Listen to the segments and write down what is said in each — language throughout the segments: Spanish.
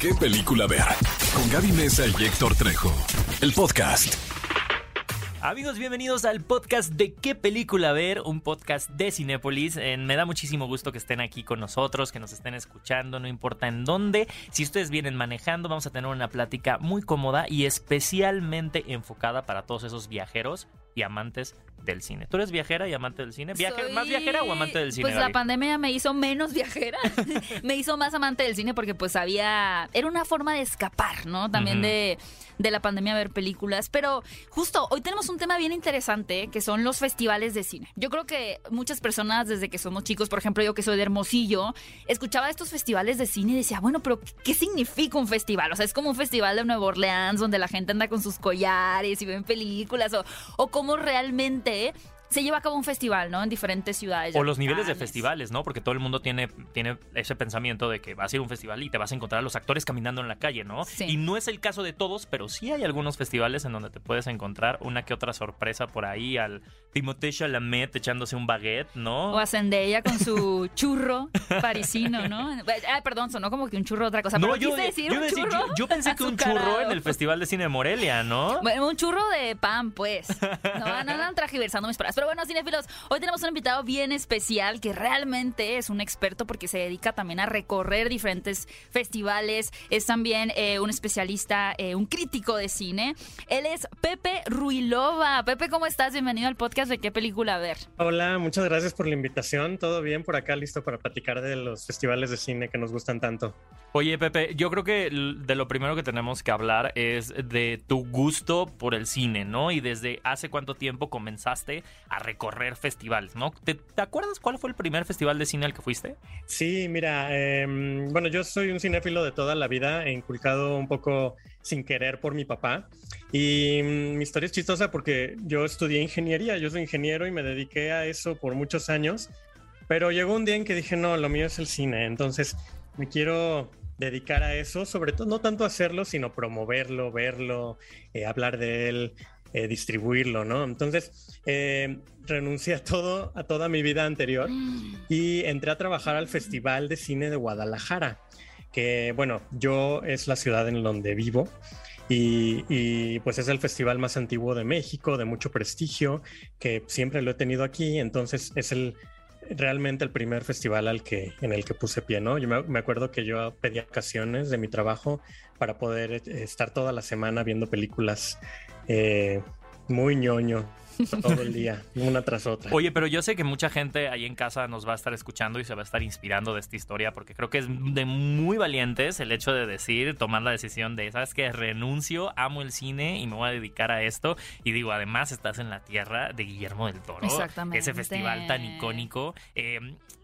qué película ver. Con Gaby Mesa y Héctor Trejo. El podcast. Amigos, bienvenidos al podcast de qué película ver, un podcast de Cinépolis. Eh, me da muchísimo gusto que estén aquí con nosotros, que nos estén escuchando, no importa en dónde. Si ustedes vienen manejando, vamos a tener una plática muy cómoda y especialmente enfocada para todos esos viajeros y amantes del cine. ¿Tú eres viajera y amante del cine? Soy- ¿Más viajera o amante del cine? Pues la pandemia me hizo menos viajera, me hizo más amante del cine porque pues había, era una forma de escapar, ¿no? También de, de la pandemia ver películas, pero justo hoy tenemos un tema bien interesante que son los festivales de cine. Yo creo que muchas personas desde que somos chicos, por ejemplo yo que soy de Hermosillo, escuchaba estos festivales de cine y decía, bueno, pero ¿qué significa un festival? O sea, es como un festival de Nueva Orleans donde la gente anda con sus collares y ven películas o, o cómo realmente... ¿eh? Se lleva a cabo un festival, ¿no? En diferentes ciudades. O los niveles de festivales, ¿no? Porque todo el mundo tiene, tiene ese pensamiento de que vas a ir a un festival y te vas a encontrar a los actores caminando en la calle, ¿no? Sí. Y no es el caso de todos, pero sí hay algunos festivales en donde te puedes encontrar una que otra sorpresa por ahí al Timothée Chalamet echándose un baguette, ¿no? O a Zendaya con su churro parisino, ¿no? Ah, perdón, sonó como que un churro otra cosa. no, pero yo, decir yo un decir, churro yo- yo pensé que un churro en el Festival de Cine de Morelia, ¿no? Bueno, un churro de pan, pues. No, no andan tragiversando mis palabras. Pero bueno, cinéfilos, hoy tenemos un invitado bien especial que realmente es un experto porque se dedica también a recorrer diferentes festivales. Es también eh, un especialista, eh, un crítico de cine. Él es Pepe Ruilova. Pepe, ¿cómo estás? Bienvenido al podcast de qué película ver. Hola, muchas gracias por la invitación. ¿Todo bien por acá? Listo para platicar de los festivales de cine que nos gustan tanto. Oye, Pepe, yo creo que de lo primero que tenemos que hablar es de tu gusto por el cine, ¿no? Y desde hace cuánto tiempo comenzaste a recorrer festivales, ¿no? ¿Te, acuerdas cuál fue el primer festival de cine al que fuiste? Sí, mira, em, bueno, yo soy un cinéfilo de toda la vida, inculcado un poco sin querer por mi papá. Y mm, mi historia es chistosa porque yo estudié ingeniería, yo soy ingeniero y me dediqué a eso por muchos años. Pero llegó un día en que dije, no, lo mío es el cine, entonces me quiero dedicar a eso, sobre todo no tanto hacerlo, sino promoverlo, verlo, eh, hablar de él, eh, distribuirlo, ¿no? Entonces eh, renuncié a todo, a toda mi vida anterior y entré a trabajar al Festival de Cine de Guadalajara, que bueno, yo es la ciudad en donde vivo. Y, pues es el festival más antiguo de México, de mucho prestigio, que siempre lo he tenido aquí, entonces es el realmente el primer festival al que, en el que puse pie, ¿no? Yo me, me acuerdo que yo pedía ocasiones de mi trabajo para poder eh, estar toda la semana viendo películas eh, muy ñoño todo el día, una tras otra. Oye, pero yo sé que mucha gente ahí en casa nos va a estar escuchando y se va a estar inspirando de esta historia, porque creo que es de muy valientes el hecho de decir, tomar la decisión de, ¿sabes qué? Renuncio, amo el cine y me voy a dedicar a esto. Y digo, además estás en la tierra de Guillermo del Toro, Exactamente. ese festival tan icónico. eh,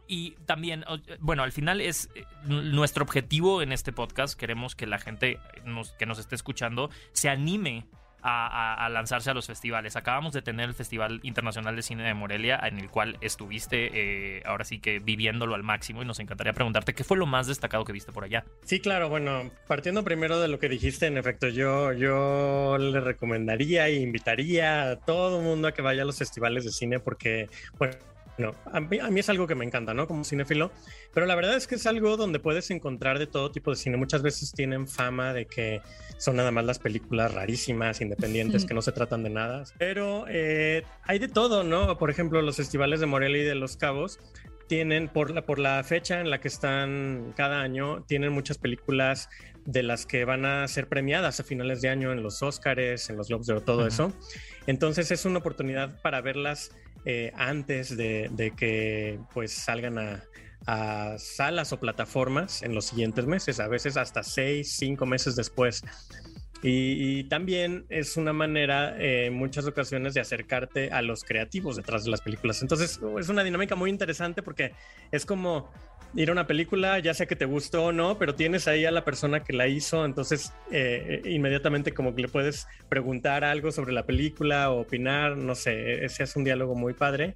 y también, bueno, al final es eh, nuestro objetivo en este podcast. Queremos que la gente nos- que nos esté escuchando se anime a, lanzarse a los festivales. Acabamos de tener el Festival Internacional de Cine de Morelia, en el cual estuviste eh, ahora sí que viviéndolo al máximo y nos encantaría preguntarte qué fue lo más destacado que viste por allá. Sí, claro, bueno, partiendo primero de lo que dijiste, en efecto, yo, yo le recomendaría e invitaría a todo mundo a que vaya a los festivales de cine porque, bueno, no, a mí, a mí es algo que me encanta, ¿no? Como cinéfilo, pero la verdad es que es algo donde puedes encontrar de todo tipo de cine. Muchas veces tienen fama de que son nada más las películas rarísimas, independientes, que no se tratan de nada, pero eh, hay de todo, ¿no? Por ejemplo, los festivales de Morelia y de Los Cabos tienen, por la, por la fecha en la que están cada año, tienen muchas películas de las que van a ser premiadas a finales de año en los Oscars, en los Globes de todo eso. Entonces es una oportunidad para verlas eh, antes de, de que pues salgan a, a salas o plataformas en los siguientes meses, a veces hasta seis, cinco meses después. Y, y también es una manera eh, en muchas ocasiones de acercarte a los creativos detrás de las películas. Entonces es una dinámica muy interesante porque es como ir a una película, ya sea que te gustó o no, pero tienes ahí a la persona que la hizo, entonces eh, inmediatamente como que le puedes preguntar algo sobre la película o opinar, no sé, ese es un diálogo muy padre.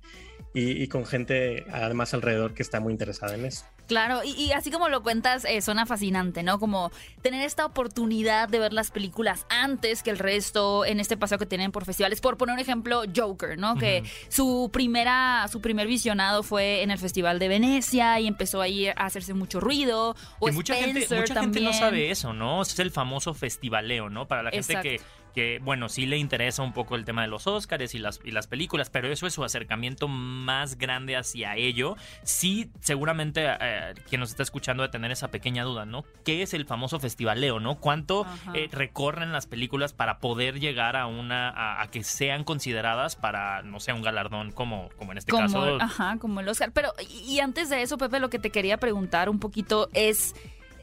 Y, con gente además alrededor que está muy interesada en eso. Claro, y, así como lo cuentas, eh, suena fascinante, ¿no? Como tener esta oportunidad de ver las películas antes que el resto en este paseo que tienen por festivales. Por poner un ejemplo, Joker, ¿no? Que su primera, su primer visionado fue en el Festival de Venecia y empezó ahí a hacerse mucho ruido. O y mucha, gente, mucha gente no sabe eso, ¿no? Es el famoso festivaleo, ¿no? Para la gente que que, bueno, sí le interesa un poco el tema de los y las, y las películas, pero eso es su acercamiento más grande hacia ello. Sí, seguramente eh, quien nos está escuchando de tener esa pequeña duda, ¿no? ¿Qué es el famoso festivaleo, no? ¿Cuánto eh, recorren las películas para poder llegar a una, a, que sean consideradas para, no sé, un galardón como, como en este caso? Ajá, como el Oscar. Pero, y antes de eso, Pepe, lo que te quería preguntar un poquito es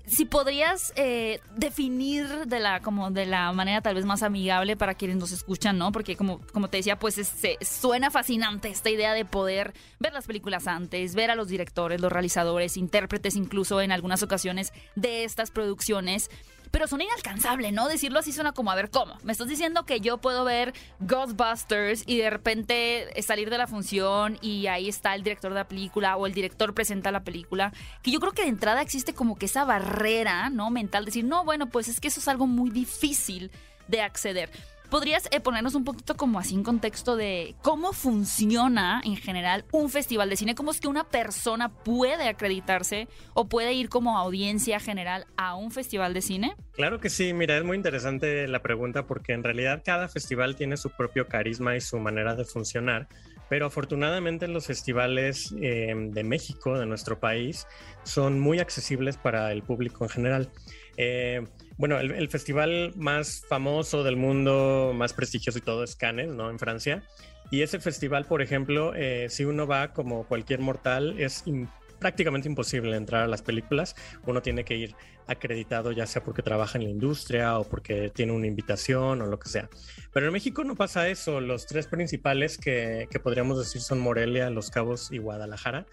si podrías eh, definir de la como de la manera tal vez más amigable para quienes nos escuchan, ¿no? Porque como, como te decía, pues suena fascinante esta idea de poder ver las películas antes, ver a los directores, los realizadores, intérpretes incluso en algunas ocasiones de estas producciones pero son inalcanzables, ¿no? Decirlo así suena como, a ver, ¿cómo? Me estás diciendo que yo puedo ver Ghostbusters y de repente salir de la función y ahí está el director de la película o el director presenta la película, que yo creo que de entrada existe como que esa barrera, ¿no? Mental, decir, no, bueno, pues es que eso es algo muy difícil de acceder. ¿Podrías eh, ponernos un poquito como así en contexto de cómo funciona en general un festival de cine? ¿Cómo es que una persona puede acreditarse o puede ir como audiencia general a un festival de cine? Claro que sí, mira, es muy interesante la pregunta porque en realidad cada festival tiene su propio carisma y su manera de funcionar pero afortunadamente los festivales eh, de México, de nuestro país, son muy accesibles para el público en general. Eh, bueno, el, festival más famoso del mundo, más prestigioso y todo es Cannes, ¿no? En Francia. Y ese festival, por ejemplo, eh, si uno va como cualquier mortal, es prácticamente imposible entrar a las películas. Uno tiene que ir acreditado, ya sea porque trabaja en la industria o porque tiene una invitación o lo que sea. Pero en México no pasa eso. Los tres principales que, que podríamos decir son Morelia, Los Cabos y Guadalajara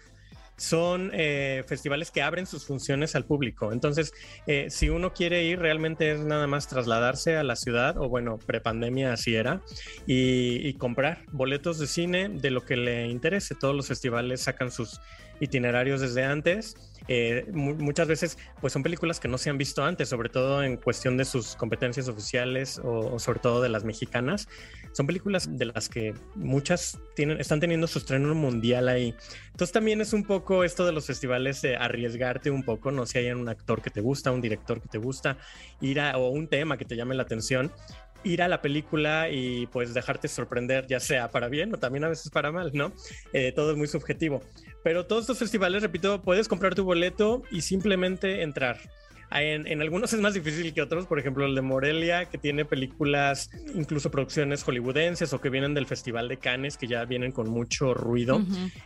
son eh, festivales que abren sus funciones al público. Entonces, eh, si uno quiere ir, realmente es nada más trasladarse a la ciudad, o bueno, prepandemia así era, y, y comprar boletos de cine de lo que le interese. Todos los festivales sacan sus itinerarios desde antes eh, muchas veces pues son películas que no se han visto antes, sobre todo en cuestión de sus competencias oficiales o, sobre todo de las mexicanas. Son películas de las que muchas tienen, están teniendo su estreno mundial ahí. Entonces también es un poco esto de los festivales, de arriesgarte un poco, no si hay un actor que te gusta, un director que te gusta, ir a, o un tema que te llame la atención ir a la película y pues dejarte sorprender, ya sea para bien o también a veces para mal, ¿no? Eh, todo es muy subjetivo. Pero todos estos festivales, repito, puedes comprar tu boleto y simplemente entrar. En, algunos es más difícil que otros, por ejemplo el de Morelia, que tiene películas, incluso producciones hollywoodenses o que vienen del Festival de Cannes, que ya vienen con mucho ruido.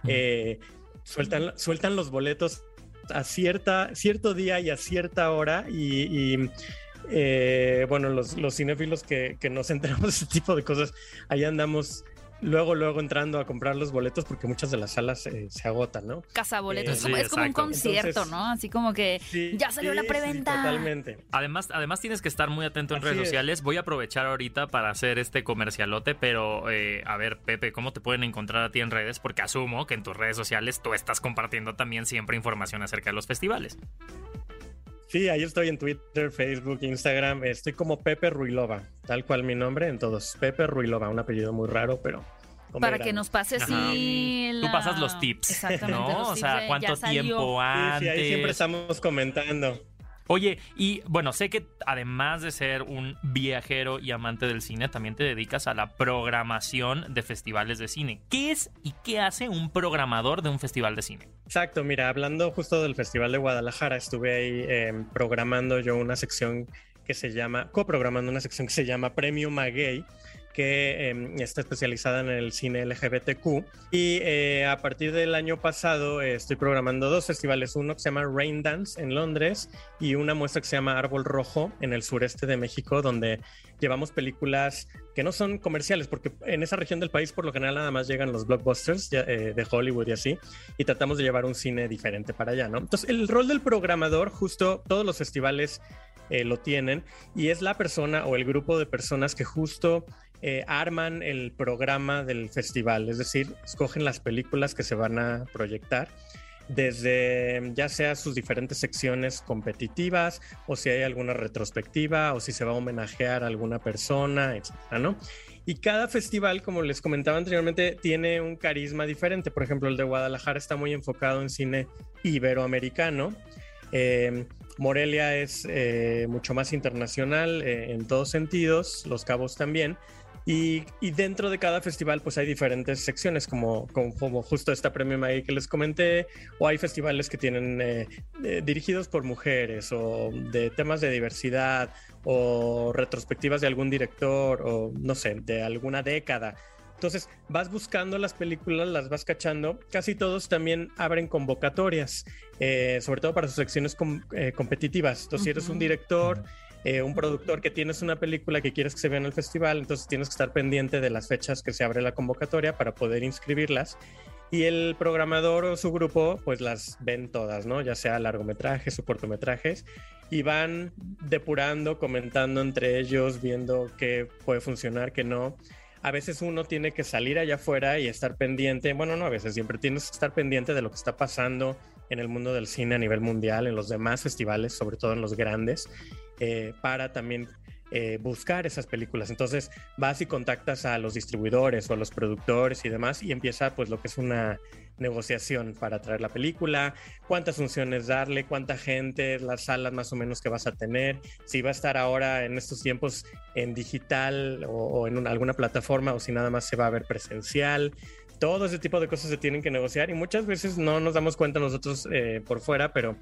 Eh, sueltan, sueltan los boletos a cierta, cierto día y a cierta hora y, eh, bueno, los, los cinéfilos que, que nos enteramos de este tipo de cosas, ahí andamos luego, luego entrando a comprar los boletos porque muchas de las salas eh, se agotan, ¿no? Casa boletos, eh, es como un concierto, ¿no? Así como que ya salió la preventa. totalmente. Además, además tienes que estar muy atento en redes sociales. Voy a aprovechar ahorita para hacer este comercialote, pero eh, a ver, Pepe, ¿cómo te pueden encontrar a ti en redes? Porque asumo que en tus redes sociales tú estás compartiendo también siempre información acerca de los festivales. Sí, ahí estoy en Twitter, Facebook, Instagram. Estoy como Pepe Ruilova, tal cual mi nombre en todos. Pepe Ruilova, un apellido muy raro, pero para que nos pases sí Tú pasas los tips, ¿no? o sea, cuánto tiempo antes. Sí, ahí siempre estamos comentando. Oye, y bueno, sé que además de ser un viajero y amante del cine, también te dedicas a la programación de festivales de cine. ¿Qué es y qué hace un programador de un festival de cine? Exacto, mira, hablando justo del Festival de Guadalajara, estuve ahí em, programando yo una sección que se llama, coprogramando una sección que se llama Premio Maguey, que em, está especializada en el cine LGBTQ. Y eh, a partir del año pasado eh, estoy programando dos festivales, uno que se llama Rain Dance en Londres y una muestra que se llama Árbol Rojo en el sureste de México, donde llevamos películas que no son comerciales, porque en esa región del país por lo general nada más llegan los blockbusters eh, de Hollywood y así, y tratamos de llevar un cine diferente para allá, ¿no? Entonces, el rol del programador, justo todos los festivales lo tienen, y es la persona o el grupo de personas que justo eh, arman el programa del festival, es decir, escogen las películas que se van a proyectar desde ya sea sus diferentes secciones competitivas o si hay alguna retrospectiva o si se va a homenajear a alguna persona, etcétera, ¿no? Y cada festival, como les comentaba anteriormente, tiene un carisma diferente. Por ejemplo, el de Guadalajara está muy enfocado en cine iberoamericano. Eh, Morelia es eh, mucho más internacional en todos sentidos, Los Cabos también. Y, dentro de cada festival, pues hay diferentes secciones, como, como, justo esta premio May que les comenté, o hay festivales que tienen eh, dirigidos por mujeres, o de temas de diversidad, o retrospectivas de algún director, o no sé, de alguna década. Entonces vas buscando las películas, las vas cachando. Casi todos también abren convocatorias, eh, sobre todo para sus secciones eh, competitivas. Entonces, si eres un director, eh, un productor que tienes una película que quieres que se vea en el festival, entonces tienes que estar pendiente de las fechas que se abre la convocatoria para poder inscribirlas. Y el programador o su grupo, pues las ven todas, ¿no? Ya sea largometrajes o cortometrajes, y van depurando, comentando entre ellos, viendo qué puede funcionar, qué no. A veces uno tiene que salir allá afuera y estar pendiente, bueno, no, a veces siempre tienes que estar pendiente de lo que está pasando en el mundo del cine a nivel mundial, en los demás festivales, sobre todo en los grandes, eh, para también eh, buscar esas películas. Entonces vas y contactas a los distribuidores o a los productores y demás y empieza pues lo que es una negociación para traer la película, cuántas funciones darle, cuánta gente, las salas más o menos que vas a tener, si va a estar ahora en estos tiempos en digital o, en alguna plataforma o si nada más se va a ver presencial. Todo ese tipo de cosas se tienen que negociar y muchas veces no nos damos cuenta nosotros eh, por fuera, pero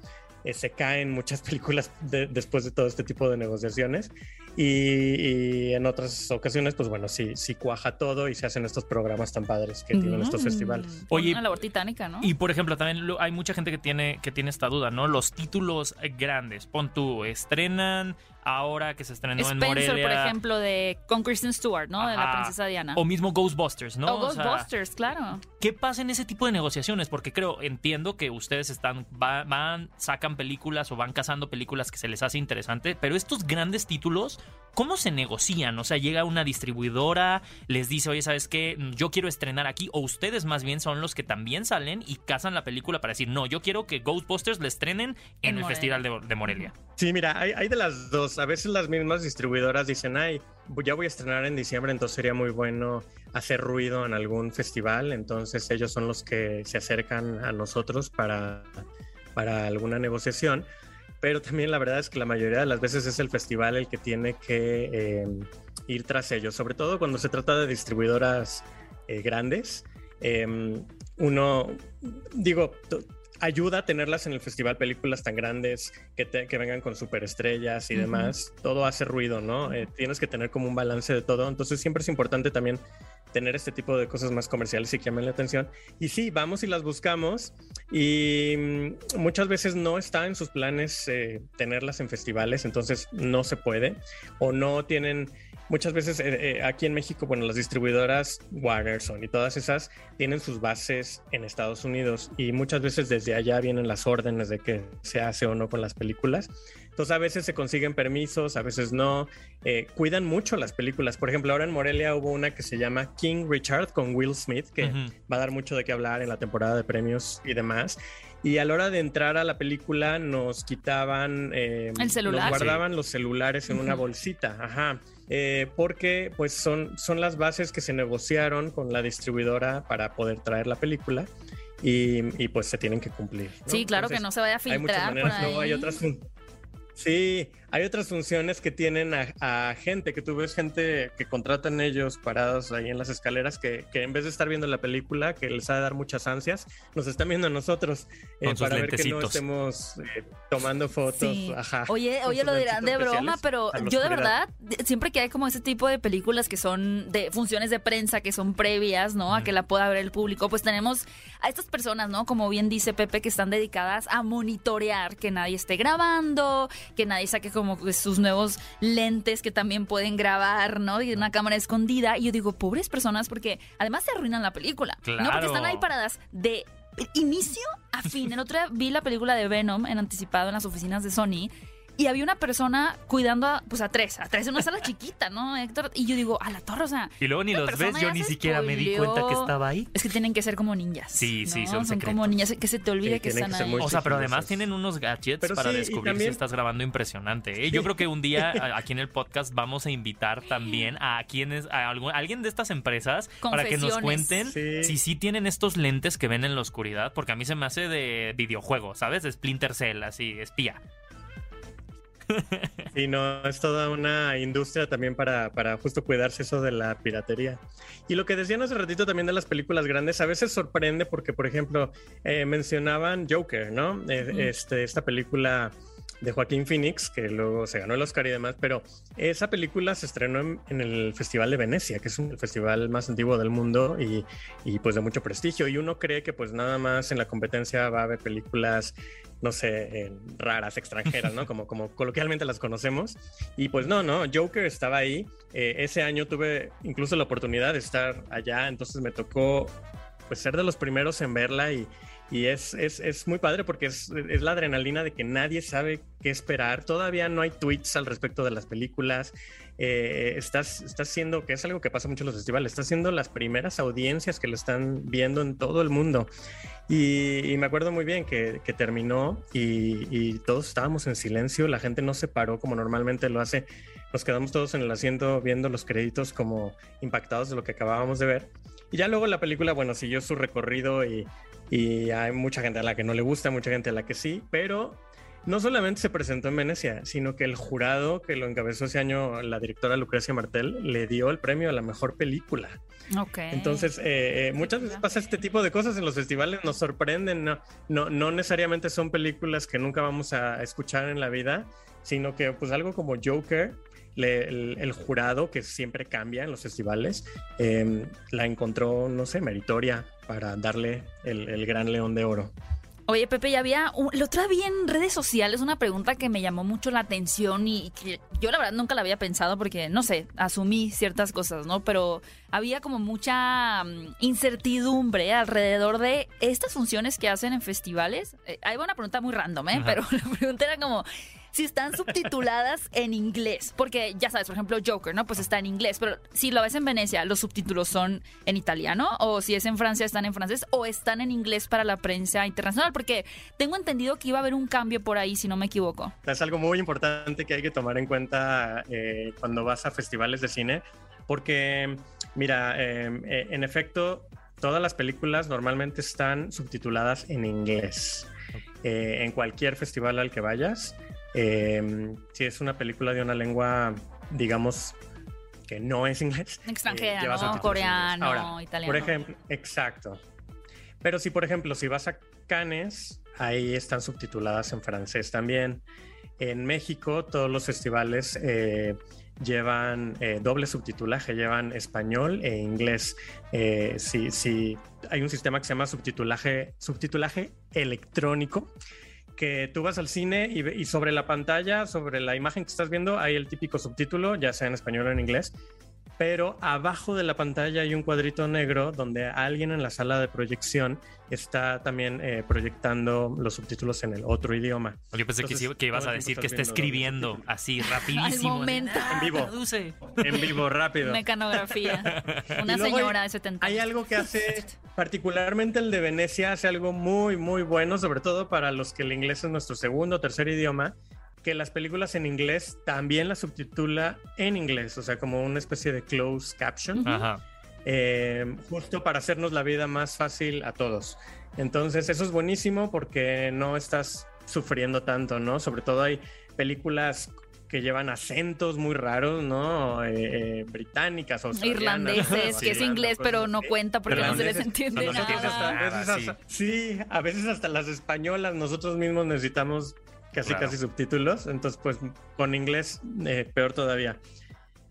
eh, se caen muchas películas después de todo este tipo de negociaciones y, en otras ocasiones, pues bueno, sí, sí cuaja todo y se hacen estos programas tan padres que tienen estos mm. festivales. Oye, una labor titánica, ¿no? Y por ejemplo, también hay mucha gente que tiene, que tiene esta duda, ¿no? Los títulos grandes, pon tú, estrenan ahora que se estrenó Spencer, en Morelia. por ejemplo, de con Kristen Stewart, ¿no? De la princesa Diana. O mismo Ghostbusters, ¿no? O Ghostbusters, claro. ¿Qué pasa en ese tipo de negociaciones? Porque creo, entiendo que ustedes están, van, sacan películas o van cazando películas que se les hace interesante, pero estos grandes títulos, ¿cómo se negocian? O sea, llega una distribuidora, les dice, oye, ¿sabes qué? Yo quiero estrenar aquí, o ustedes más bien son los que también salen y cazan la película para decir, no, yo quiero que Ghostbusters le estrenen en, el Festival de, Morelia. Sí, mira, hay de las dos a veces las mismas distribuidoras dicen, ay, ya voy a estrenar en diciembre, entonces sería muy bueno hacer ruido en algún festival. Entonces ellos son los que se acercan a nosotros para, para alguna negociación. Pero también la verdad es que la mayoría de las veces es el festival el que tiene que em, ir tras ellos, sobre todo cuando se trata de distribuidoras eh, grandes. Em, uno, digo, ayuda a tenerlas en el festival, películas tan grandes que, que vengan con superestrellas y demás. Todo hace ruido, ¿no? Eh, tienes que tener como un balance de todo. Entonces siempre es importante también tener este tipo de cosas más comerciales y que llamen la atención. Y sí, vamos y las buscamos y mm, muchas veces no está en sus planes eh, tenerlas en festivales, entonces no se puede o no tienen muchas veces eh, eh, aquí en México, bueno, las distribuidoras Waterson y todas esas tienen sus bases en Estados Unidos y muchas veces desde allá vienen las órdenes de que se hace o no con las películas. Entonces a veces se consiguen permisos, a veces no. Eh, cuidan mucho las películas. Por ejemplo, ahora en Morelia hubo una que se llama King Richard con Will Smith, que va a dar mucho de qué hablar en la temporada de premios y demás. Y a la hora de entrar a la película nos quitaban... El celular. Nos guardaban los celulares en una bolsita. Ajá. Eh, porque pues son, son las bases que se negociaron con la distribuidora para poder traer la película y, pues se tienen que cumplir. Sí, claro que no se vaya a filtrar. Hay hay otras, Sí, hay otras funciones que tienen a, gente, que tú ves gente que contratan ellos parados ahí en las escaleras, que, en vez de estar viendo la película, que les ha de dar muchas ansias, nos están viendo a nosotros eh, para ver que no estemos eh, tomando fotos. oye, oye, lo dirán de broma, pero yo de verdad, siempre que hay como ese tipo de películas que son de funciones de prensa, que son previas, ¿no? A que la pueda ver el público, pues tenemos a estas personas, ¿no? Como bien dice Pepe, que están dedicadas a monitorear que nadie esté grabando, que nadie saque como sus nuevos lentes que también pueden grabar, ¿no? Y una cámara escondida. Y yo digo, pobres personas, porque además se arruinan la película. No, porque están ahí paradas de inicio a fin. El otro día vi la película de Venom en anticipado en las oficinas de Sony y había una persona cuidando a, pues a tres, a tres en una sala chiquita, ¿no, Héctor? Y yo digo, a la torre, o sea. Y luego ni los ves, yo ni siquiera me di cuenta que estaba ahí. Es que tienen que ser como ninjas. Sí, sí, ¿no? son Son como niñas que se te olvide Sí, que están que ahí. O sea, pero además tienen unos gadgets Pero para sí, descubrir también- si estás grabando impresionante. ¿eh? Yo creo que un día aquí en el podcast vamos a invitar también a quienes, a algún- a alguien de estas empresas para que nos cuenten Sí. si sí tienen estos lentes que ven en la oscuridad, porque a mí se me hace de videojuego, ¿sabes? De Splinter Cell, así, espía. Y no, es toda una industria también para, para justo cuidarse eso de la piratería. Y lo que decían hace ratito también de las películas grandes, a veces sorprende porque, por ejemplo, eh, mencionaban Joker, ¿no? Eh, este, esta película de Joaquín Phoenix, que luego se ganó el Oscar y demás, pero esa película se estrenó en, en el Festival de Venecia, que es un, el festival más antiguo del mundo y, y, pues de mucho prestigio. Y uno cree que pues nada más en la competencia va a haber películas, no sé, eh, raras, extranjeras, ¿no? Como, como coloquialmente las conocemos. Y pues no, no, Joker estaba ahí. Eh, ese año tuve incluso la oportunidad de estar allá, entonces me tocó pues ser de los primeros en verla y, y es, es, es, muy padre porque es, es, la adrenalina de que nadie sabe qué esperar. Todavía no hay tweets al respecto de las películas. Eh, estás, estás siendo, que es algo que pasa mucho en los festivales, estás siendo las primeras audiencias que lo están viendo en todo el mundo. Y, y me acuerdo muy bien que, que terminó y, y, todos estábamos en silencio, la gente no se paró como normalmente lo hace. Nos quedamos todos en el asiento viendo los créditos como impactados de lo que acabábamos de ver. Y ya luego la película, bueno, siguió su recorrido y, y hay mucha gente a la que no le gusta, mucha gente a la que sí, pero no solamente se presentó en Venecia, sino que el jurado que lo encabezó ese año, la directora Lucrecia Martel, le dio el premio a la mejor película. Okay. Entonces, eh, eh, muchas veces pasa este tipo de cosas en los festivales, nos sorprenden, no, no, no necesariamente son películas que nunca vamos a escuchar en la vida, sino que pues algo como Joker, le, el, el, jurado, que siempre cambia en los festivales, eh, la encontró, no sé, meritoria para darle el, el gran león de oro. Oye, Pepe, ya había. Un, lo otra vi en redes sociales una pregunta que me llamó mucho la atención y, y, que yo la verdad nunca la había pensado porque, no sé, asumí ciertas cosas, ¿no? Pero había como mucha um, incertidumbre alrededor de estas funciones que hacen en festivales. Eh, ahí va una pregunta muy random, ¿eh? Ajá. Pero la pregunta era como si están subtituladas en inglés. Porque ya sabes, por ejemplo, Joker, ¿no? Pues está en inglés. Pero si lo ves en Venecia, los subtítulos son en italiano. O si es en Francia, están en francés. O están en inglés para la prensa internacional. Porque tengo entendido que iba a haber un cambio por ahí, si no me equivoco. Es algo muy importante que hay que tomar en cuenta eh, cuando vas a festivales de cine. Porque, mira, eh, en efecto, todas las películas normalmente están subtituladas en inglés. Eh, en cualquier festival al que vayas. Eh, si es una película de una lengua, digamos, que no es inglés. Extranjera, eh, ¿no? Coreano, Ahora, italiano. Por ejemplo, exacto. Pero si, por ejemplo, si vas a Cannes, ahí están subtituladas en francés también. En México, todos los festivales eh, llevan eh, doble subtitulaje, llevan español e inglés. Eh, si, si hay un sistema que se llama subtitulaje, subtitulaje electrónico, que tú vas al cine y, y, sobre la pantalla, sobre la imagen que estás viendo, hay el típico subtítulo, ya sea en español o en inglés, pero abajo de la pantalla hay un cuadrito negro donde alguien en la sala de proyección está también eh, proyectando los subtítulos en el otro idioma. Yo pensé Entonces, que, que, ibas a decir que está escribiendo así rapidísimo. Al momento. En vivo. Traduce. En vivo, rápido. Mecanografía. Una señora hay, de 70 Hay algo que hace, particularmente el de Venecia, hace algo muy, muy bueno, sobre todo para los que el inglés es nuestro segundo o tercer idioma, que las películas en inglés también las subtitula en inglés, o sea, como una especie de closed caption. Ajá. Eh, justo para hacernos la vida más fácil a todos. Entonces, eso es buenísimo porque no estás sufriendo tanto, ¿no? Sobre todo hay películas que llevan acentos muy raros, ¿no? Eh, eh, británicas o irlandeses, que es inglés, pero no cuenta porque no se les entiende no, nada. Hasta, a veces hasta, sí, a veces hasta las españolas nosotros mismos necesitamos casi claro. casi subtítulos, entonces pues con inglés eh, peor todavía.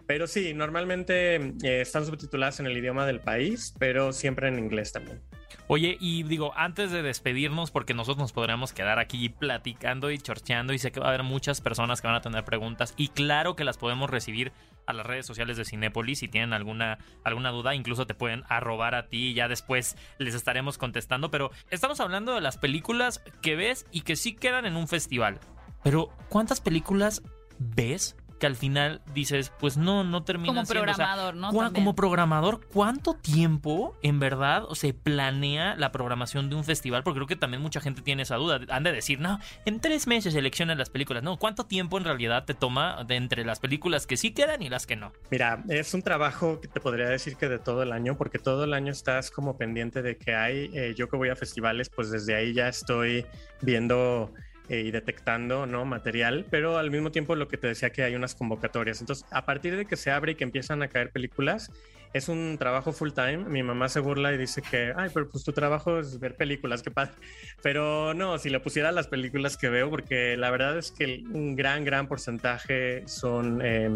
Pero sí, normalmente eh, están subtituladas en el idioma del país, pero siempre en inglés también. Oye, y digo, antes de despedirnos, porque nosotros nos podremos quedar aquí platicando y chorcheando, y sé que va a haber muchas personas que van a tener preguntas, y claro que las podemos recibir a las redes sociales de Cinépolis. Si tienen alguna, alguna duda, incluso te pueden arrobar a ti y ya después les estaremos contestando. Pero estamos hablando de las películas que ves y que sí quedan en un festival. Pero ¿cuántas películas ves que al final dices, pues no, no termina Como siendo, o sea, programador, ¿no? También. como programador, ¿cuánto tiempo en verdad o se planea la programación de un festival? Porque creo que también mucha gente tiene esa duda. Han de decir, no, en tres meses seleccionan las películas. No, ¿cuánto tiempo en realidad te toma de entre las películas que sí quedan y las que no? Mira, es un trabajo que te podría decir que de todo el año, porque todo el año estás como pendiente de que hay, eh, yo que voy a festivales, pues desde ahí ya estoy viendo y detectando ¿no? material, pero al mismo tiempo lo que te decía que hay unas convocatorias. Entonces, a partir de que se abre y que empiezan a caer películas, es un trabajo full time. Mi mamá se burla y dice que, ay, pero pues tu trabajo es ver películas, qué padre. Pero no, si le pusiera las películas que veo, porque la verdad es que un gran, gran porcentaje son, eh,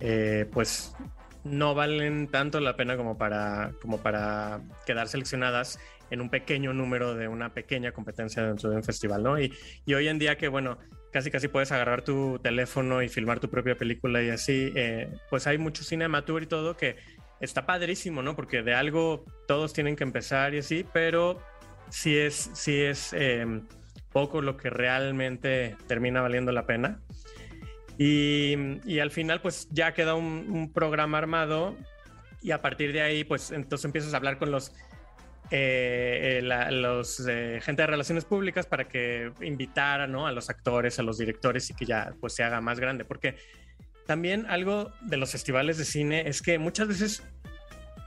eh, pues, no valen tanto la pena como para, como para quedar seleccionadas en un pequeño número de una pequeña competencia dentro de un festival, ¿no? Y, y hoy en día que, bueno, casi casi puedes agarrar tu teléfono y filmar tu propia película y así, eh, pues hay mucho cine amateur y todo que está padrísimo, ¿no? Porque de algo todos tienen que empezar y así, pero sí es, sí es eh, poco lo que realmente termina valiendo la pena. Y, y al final, pues ya queda un, un, programa armado y a partir de ahí, pues entonces empiezas a hablar con los, eh, eh, la, los eh, gente de relaciones públicas para que invitara ¿no? a los actores, a los directores y que ya pues se haga más grande. Porque también algo de los festivales de cine es que muchas veces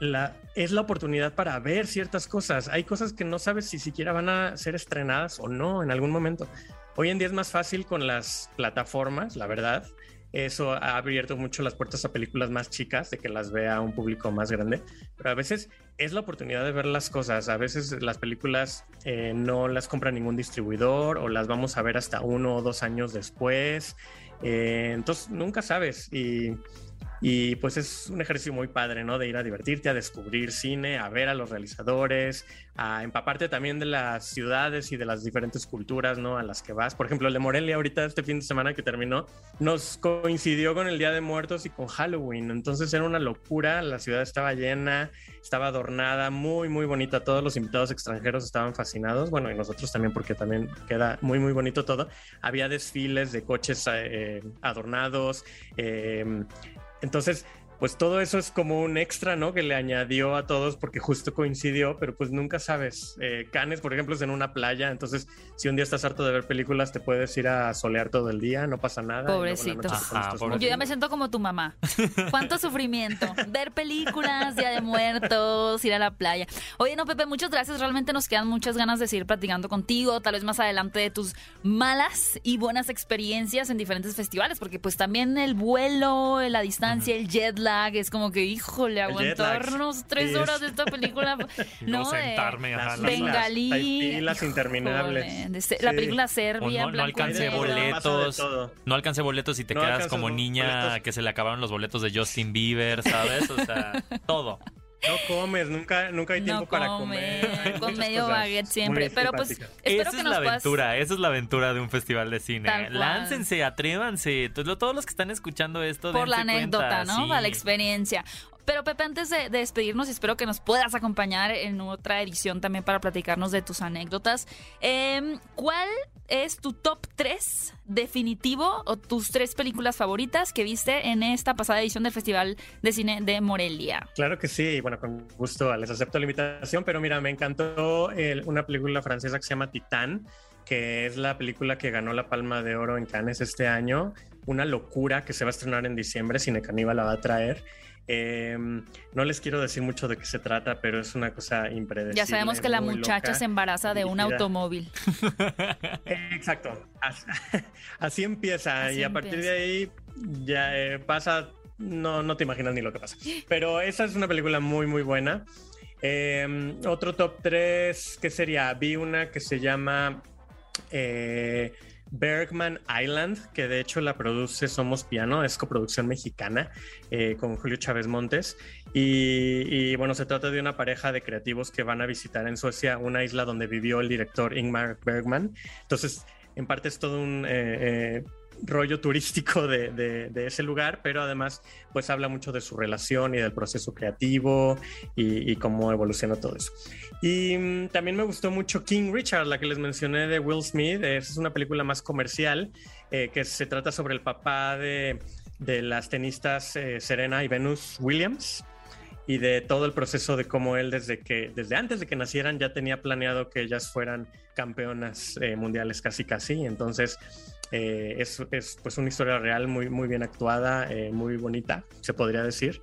la, es la oportunidad para ver ciertas cosas. Hay cosas que no sabes si siquiera van a ser estrenadas o no en algún momento. Hoy en día es más fácil con las plataformas, la verdad. Eso ha abierto mucho las puertas a películas más chicas, de que las vea un público más grande. Pero a veces es la oportunidad de ver las cosas. A veces las películas eh, no las compra ningún distribuidor o las vamos a ver hasta uno o dos años después. Eh, entonces nunca sabes. Y, y pues es un ejercicio muy padre, ¿no? De ir a divertirte, a descubrir cine, a ver a los realizadores, a empaparte también de las ciudades y de las diferentes culturas, ¿no? A las que vas. Por ejemplo, el de Morelia ahorita este fin de semana que terminó nos coincidió con el Día de Muertos y con Halloween. Entonces era una locura, la ciudad estaba llena, estaba adornada, muy, muy bonita. Todos los invitados extranjeros estaban fascinados. Bueno, y nosotros también porque también queda muy, muy bonito todo. Había desfiles de coches eh, adornados. Eh, entonces, pues todo eso es como un extra, ¿no? Que le añadió a todos porque justo coincidió, pero pues nunca sabes. Eh, Canes, por ejemplo, es en una playa, entonces si un día estás harto de ver películas, te puedes ir a solear todo el día, no pasa nada. Pobrecito. Ajá, Yo ya me siento como tu mamá. ¿Cuánto sufrimiento? Ver películas, Día de Muertos, ir a la playa. Oye, no, Pepe, muchas gracias. Realmente nos quedan muchas ganas de seguir platicando contigo, tal vez más adelante de tus malas y buenas experiencias en diferentes festivales, porque pues también el vuelo, la distancia, uh -huh. el jet lag, es como que, híjole, aguantarnos tres sí, horas de esta película. no, no sentarme a Bengalí. Hay filas interminables. Joder, sí. La película Serbia. no, no alcancé boletos. No alcancé boletos y te no quedas como niña boletos. que se le acabaron los boletos de Justin Bieber, ¿sabes? O sea, todo. No comes, nunca, nunca hay tiempo no para comer. Con medio baguette siempre. Pero pues espero esa que es nos la puedas... aventura, esa es la aventura de un festival de cine. Láncense, atrévanse. Todos los que están escuchando esto. Por la anécdota, cuenta. ¿no? Sí. Para la experiencia. Pero Pepe, antes de, de, despedirnos, espero que nos puedas acompañar en otra edición también para platicarnos de tus anécdotas. Eh, ¿Cuál es tu top 3 definitivo o tus tres películas favoritas que viste en esta pasada edición del Festival de Cine de Morelia? Claro que sí, bueno, con gusto les acepto la invitación, pero mira, me encantó una película francesa que se llama Titán, que es la película que ganó la Palma de Oro en Cannes este año. Una locura que se va a estrenar en diciembre, Cine Caníbal la va a traer. Eh, no les quiero decir mucho de qué se trata, pero es una cosa impredecible. Ya sabemos que la muchacha loca, se embaraza de un automóvil. Exacto. Así, así empieza Así y a partir de ahí ya eh, pasa, no, no te imaginas ni lo que pasa. Pero esa es una película muy, muy buena. Eh, otro top 3, ¿qué sería? Vi una que se llama eh, Bergman Island, que de hecho la produce Somos Piano, es coproducción mexicana eh, con Julio Chávez Montes. Y, bueno, se trata de una pareja de creativos que van a visitar en Suecia una isla donde vivió el director Ingmar Bergman. Entonces, en parte es todo un... Eh, rollo turístico de, ese lugar, pero además pues habla mucho de su relación y del proceso creativo y, cómo evoluciona todo eso. Y mm, también me gustó mucho King Richard, la que les mencioné de Will Smith, es una película más comercial eh, que se trata sobre el papá de, de las tenistas eh, Serena y Venus Williams y de todo el proceso de cómo él desde que desde antes de que nacieran ya tenía planeado que ellas fueran campeonas eh, mundiales casi casi. Entonces eh, es, es, pues una historia real muy muy bien actuada eh, muy bonita se podría decir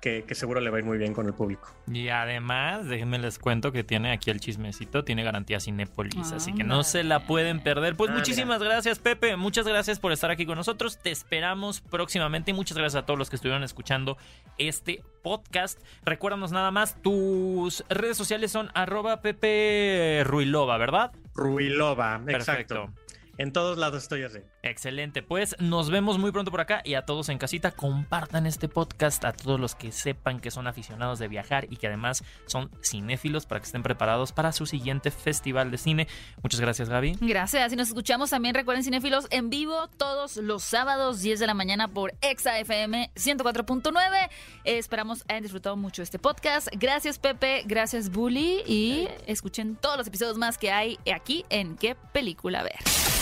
que, seguro le va a ir muy bien con el público. Y además, déjenme les cuento que tiene aquí el chismecito, tiene garantía Cinépolis, así que no se la pueden perder. Pues ah, muchísimas gracias, Pepe, muchas gracias por estar aquí con nosotros. Te esperamos próximamente y muchas gracias a todos los que estuvieron escuchando este podcast. Recuérdanos nada más, tus redes sociales son arroba Pepe Ruilova, ¿verdad? Ruilova, exacto. En todos lados estoy así. Excelente, pues nos vemos muy pronto por acá y a todos en casita compartan este podcast a todos los que sepan que son aficionados de viajar y que además son cinéfilos para que estén preparados para su siguiente festival de cine. Muchas gracias Gaby. Gracias y nos escuchamos también recuerden cinéfilos en vivo todos los sábados 10 de la mañana por Exa FM 104.9. esperamos hayan disfrutado mucho este podcast. Gracias Pepe, gracias Bully y escuchen todos los episodios más que hay aquí en qué película ver.